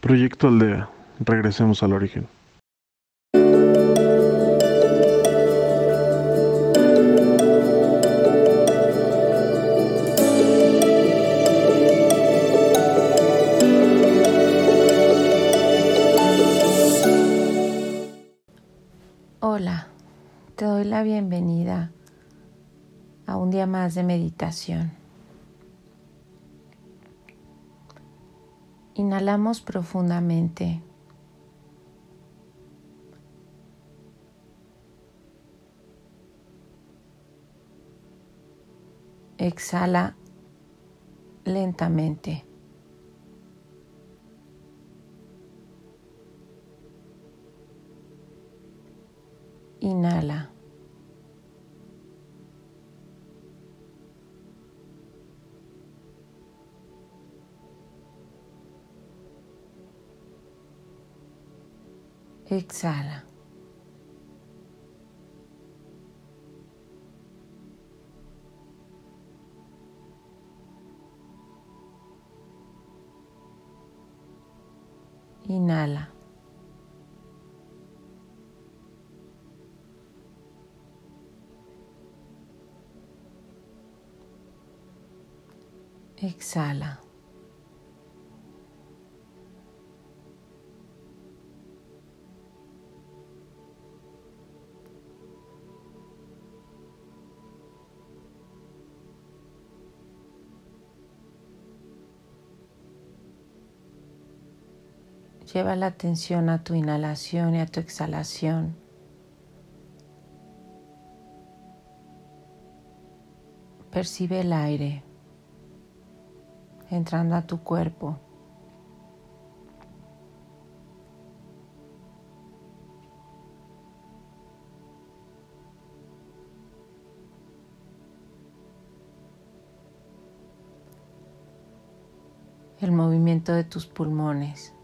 Proyecto Aldea. Regresemos al origen. Hola, te doy la bienvenida a un día más de meditación. Inhalamos profundamente. Exhala lentamente. Inhala. Exhala. Inhala. Exhala. Lleva la atención a tu inhalación y a tu exhalación. Percibe el aire entrando a tu cuerpo. El movimiento de tus pulmones.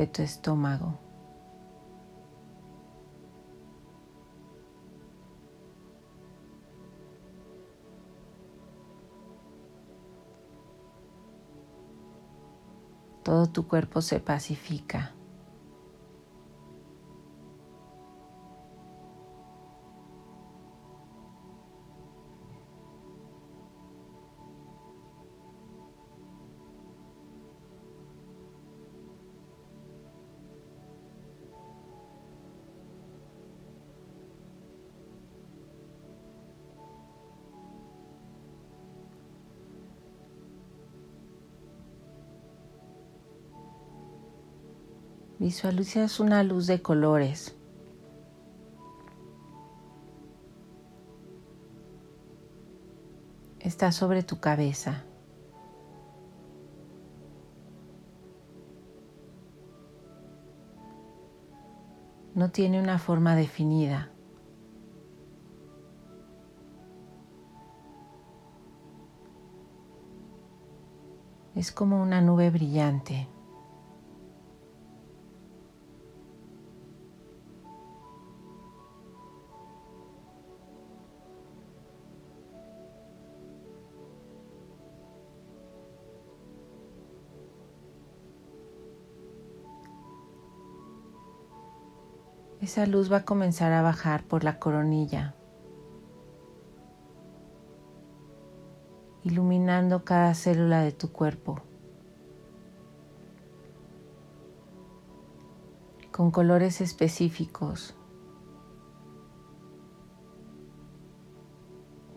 De tu estómago. Todo tu cuerpo se pacifica. Visualizas una luz de colores. Está sobre tu cabeza. No tiene una forma definida. Es como una nube brillante. Esa luz va a comenzar a bajar por la coronilla, iluminando cada célula de tu cuerpo con colores específicos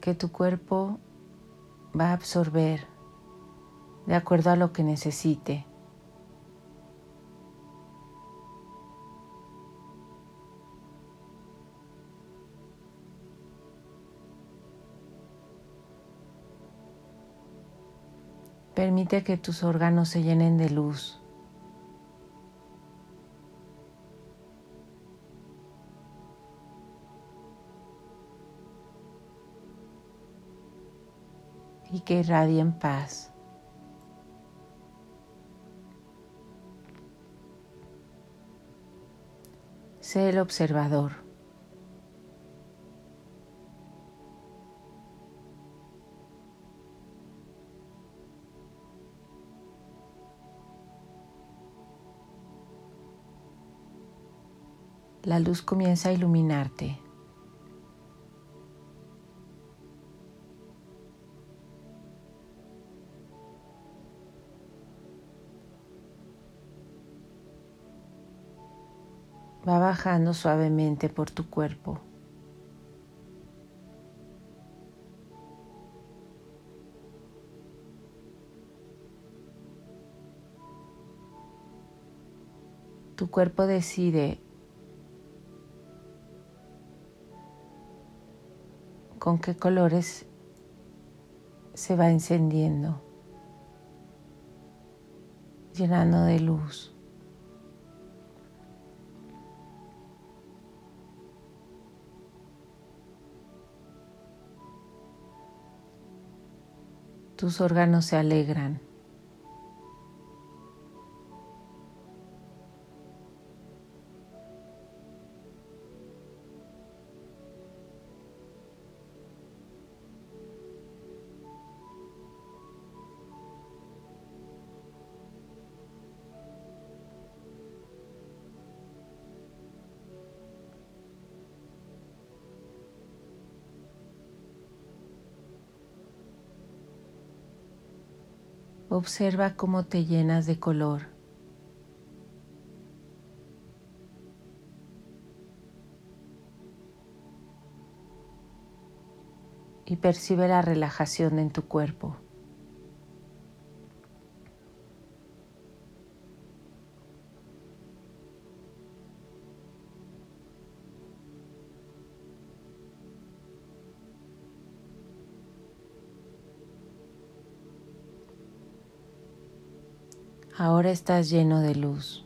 que tu cuerpo va a absorber de acuerdo a lo que necesite. Permite que tus órganos se llenen de luz. y que irradien paz. Sé el observador. La luz comienza a iluminarte. va bajando suavemente por tu cuerpo. Tu cuerpo decide con qué colores se va encendiendo, llenando de luz. tus órganos se alegran. Observa cómo te llenas de color. Y percibe la relajación en tu cuerpo. Ahora estás lleno de luz.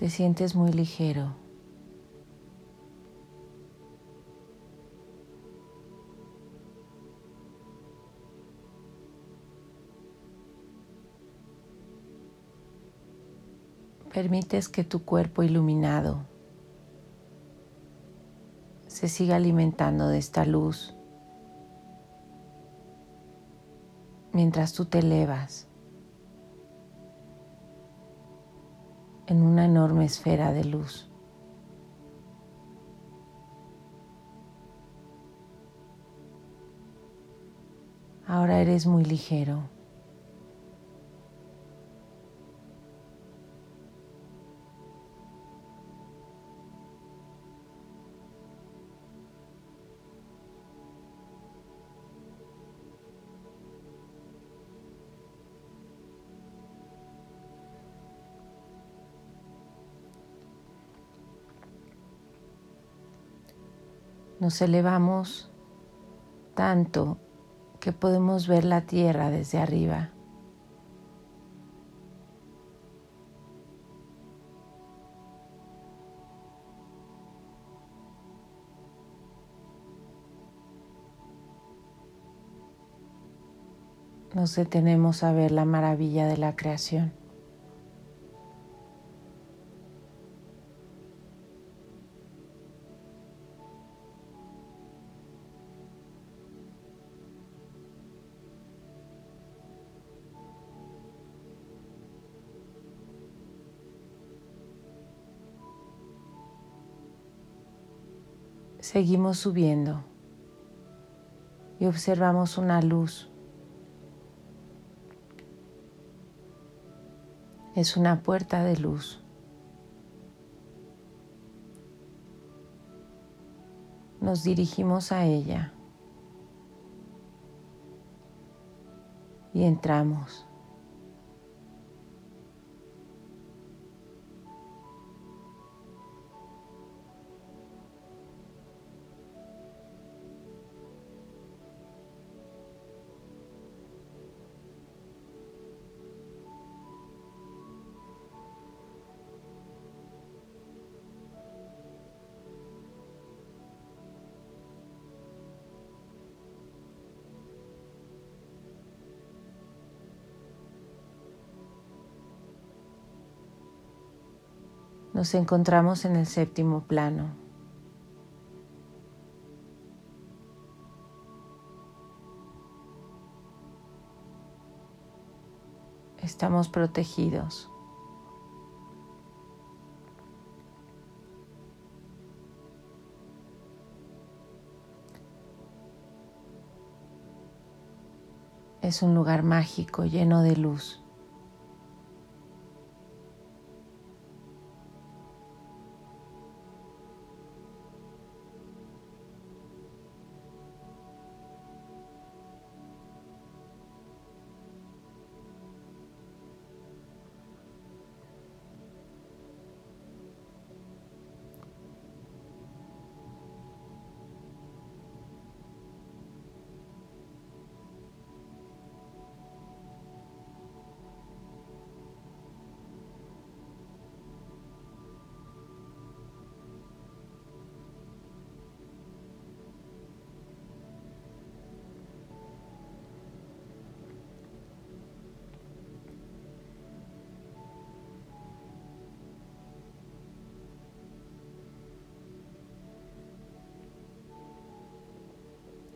Te sientes muy ligero. Permites que tu cuerpo iluminado se siga alimentando de esta luz mientras tú te elevas. En una enorme esfera de luz. Ahora eres muy ligero. Nos elevamos tanto que podemos ver la tierra desde arriba. Nos detenemos a ver la maravilla de la creación. Seguimos subiendo y observamos una luz. Es una puerta de luz. Nos dirigimos a ella y entramos. Nos encontramos en el séptimo plano. Estamos protegidos. Es un lugar mágico lleno de luz.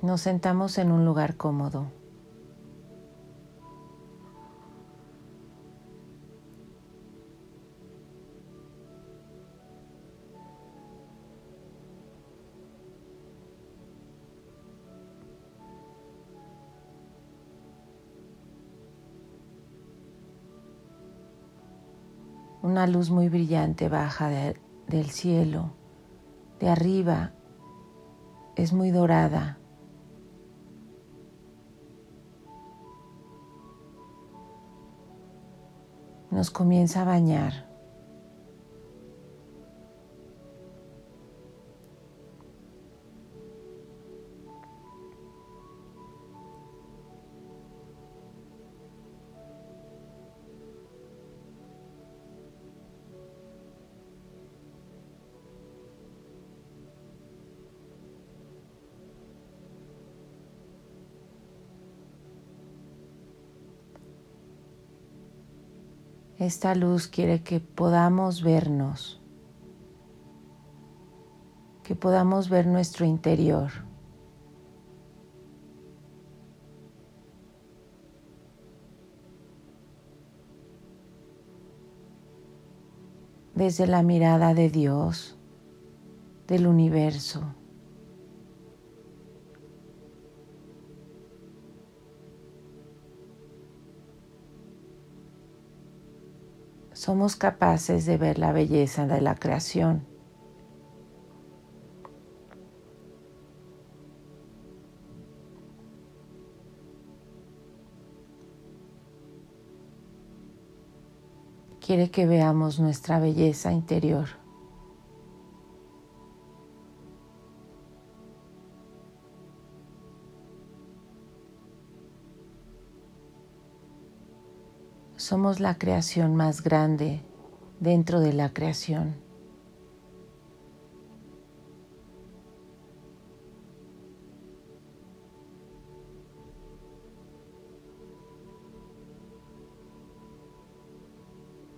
Nos sentamos en un lugar cómodo. Una luz muy brillante baja de, del cielo, de arriba, es muy dorada. Nos comienza a bañar. Esta luz quiere que podamos vernos, que podamos ver nuestro interior. desde la mirada de Dios, del universo. Somos capaces de ver la belleza de la creación. Quiere que veamos nuestra belleza interior. Somos la creación más grande dentro de la creación.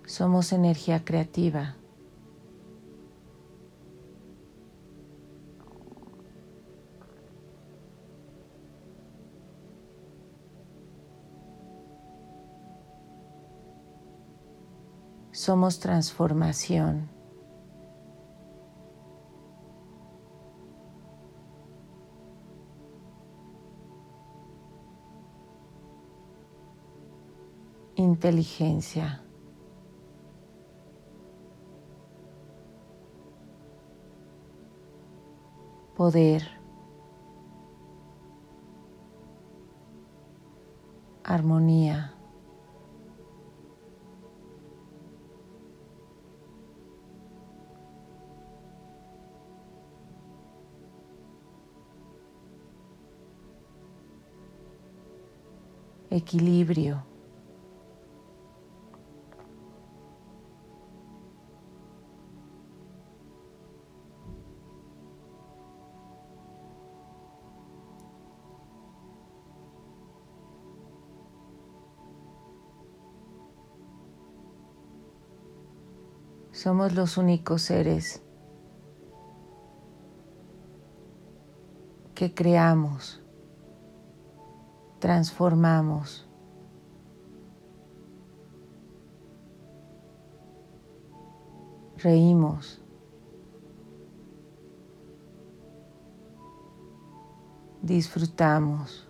Somos energía creativa. Somos transformación. Inteligencia. Poder. Armonía. Equilibrio. Somos los únicos seres que creamos, transformamos, reímos, disfrutamos.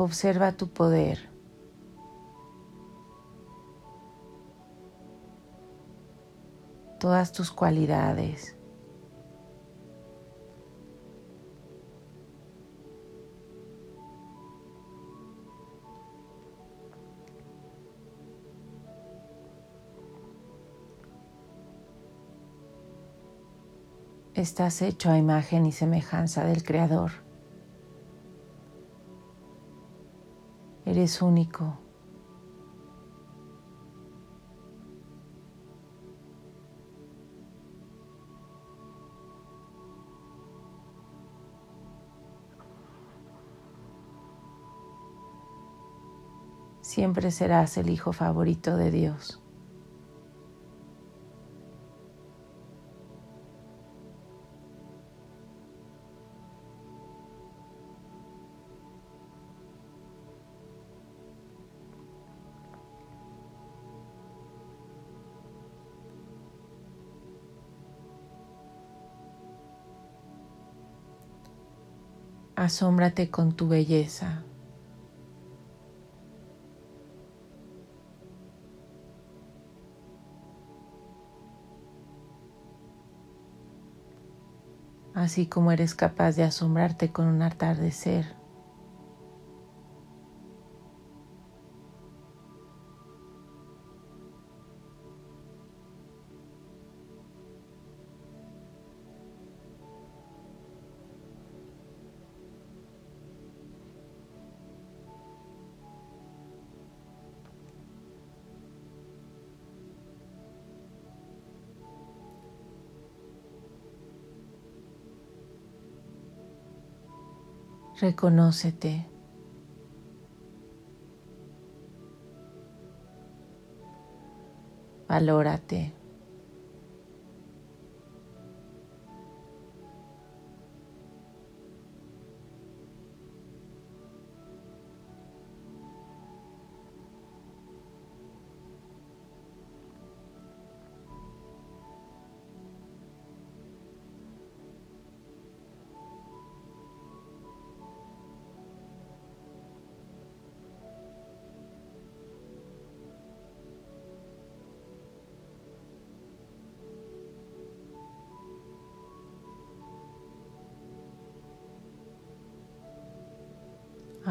Observa tu poder. Todas tus cualidades. Estás hecho a imagen y semejanza del Creador. Eres único. Siempre serás el hijo favorito de Dios. Asómbrate con tu belleza. Así como eres capaz de asombrarte con un atardecer. Reconócete. Valórate.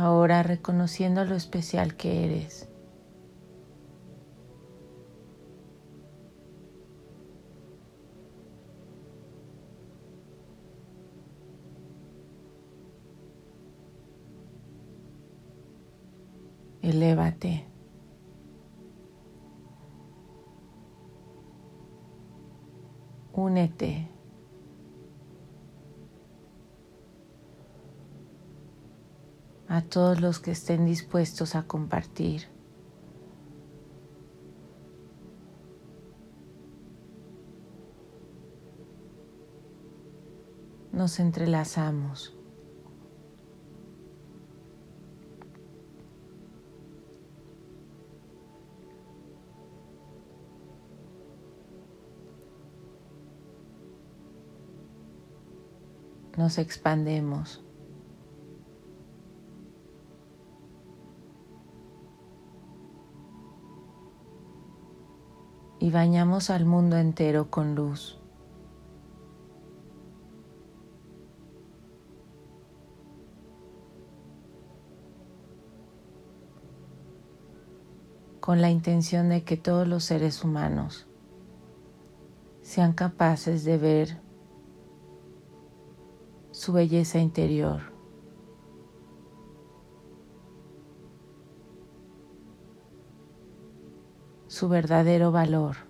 Ahora reconociendo lo especial que eres. Todos los que estén dispuestos a compartir. Nos entrelazamos. Nos expandemos. Y bañamos al mundo entero con luz. con la intención de que todos los seres humanos sean capaces de ver su belleza interior su verdadero valor.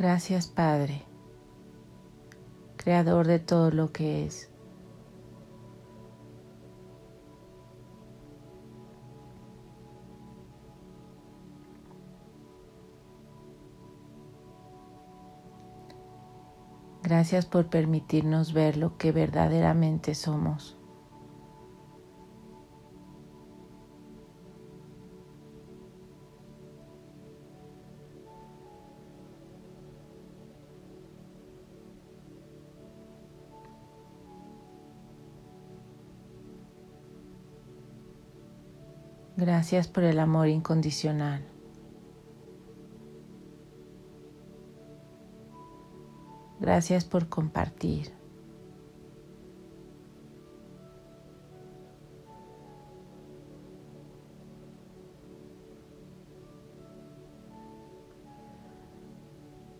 Gracias Padre, Creador de todo lo que es. Gracias por permitirnos ver lo que verdaderamente somos. Gracias por el amor incondicional. Gracias por compartir.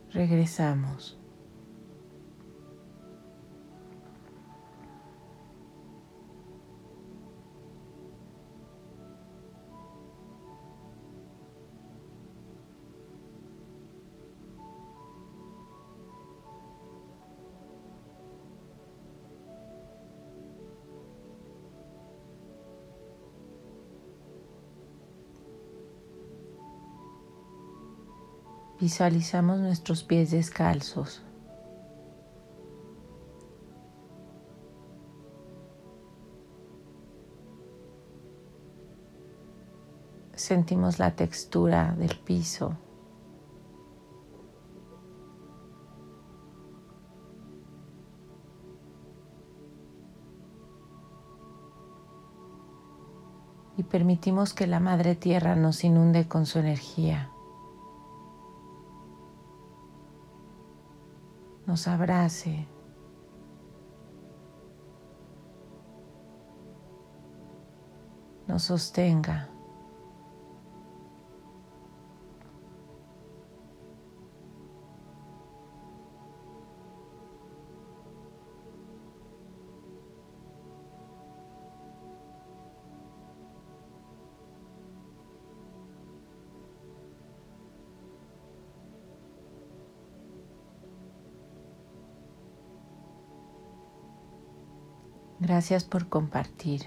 Regresamos. Visualizamos nuestros pies descalzos. Sentimos la textura del piso. Y permitimos que la Madre Tierra nos inunde con su energía. Nos abrace. nos sostenga. Gracias por compartir.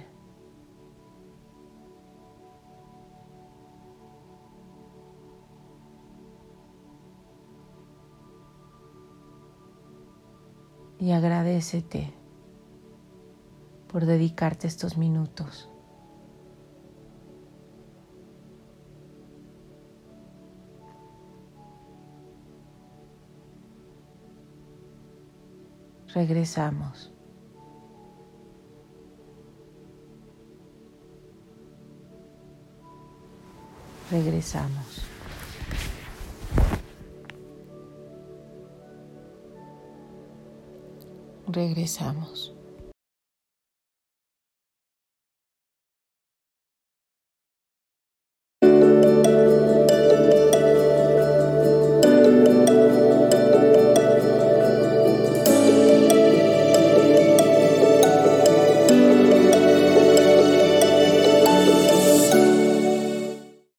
Y agradecete por dedicarte estos minutos. Regresamos. Regresamos. Regresamos.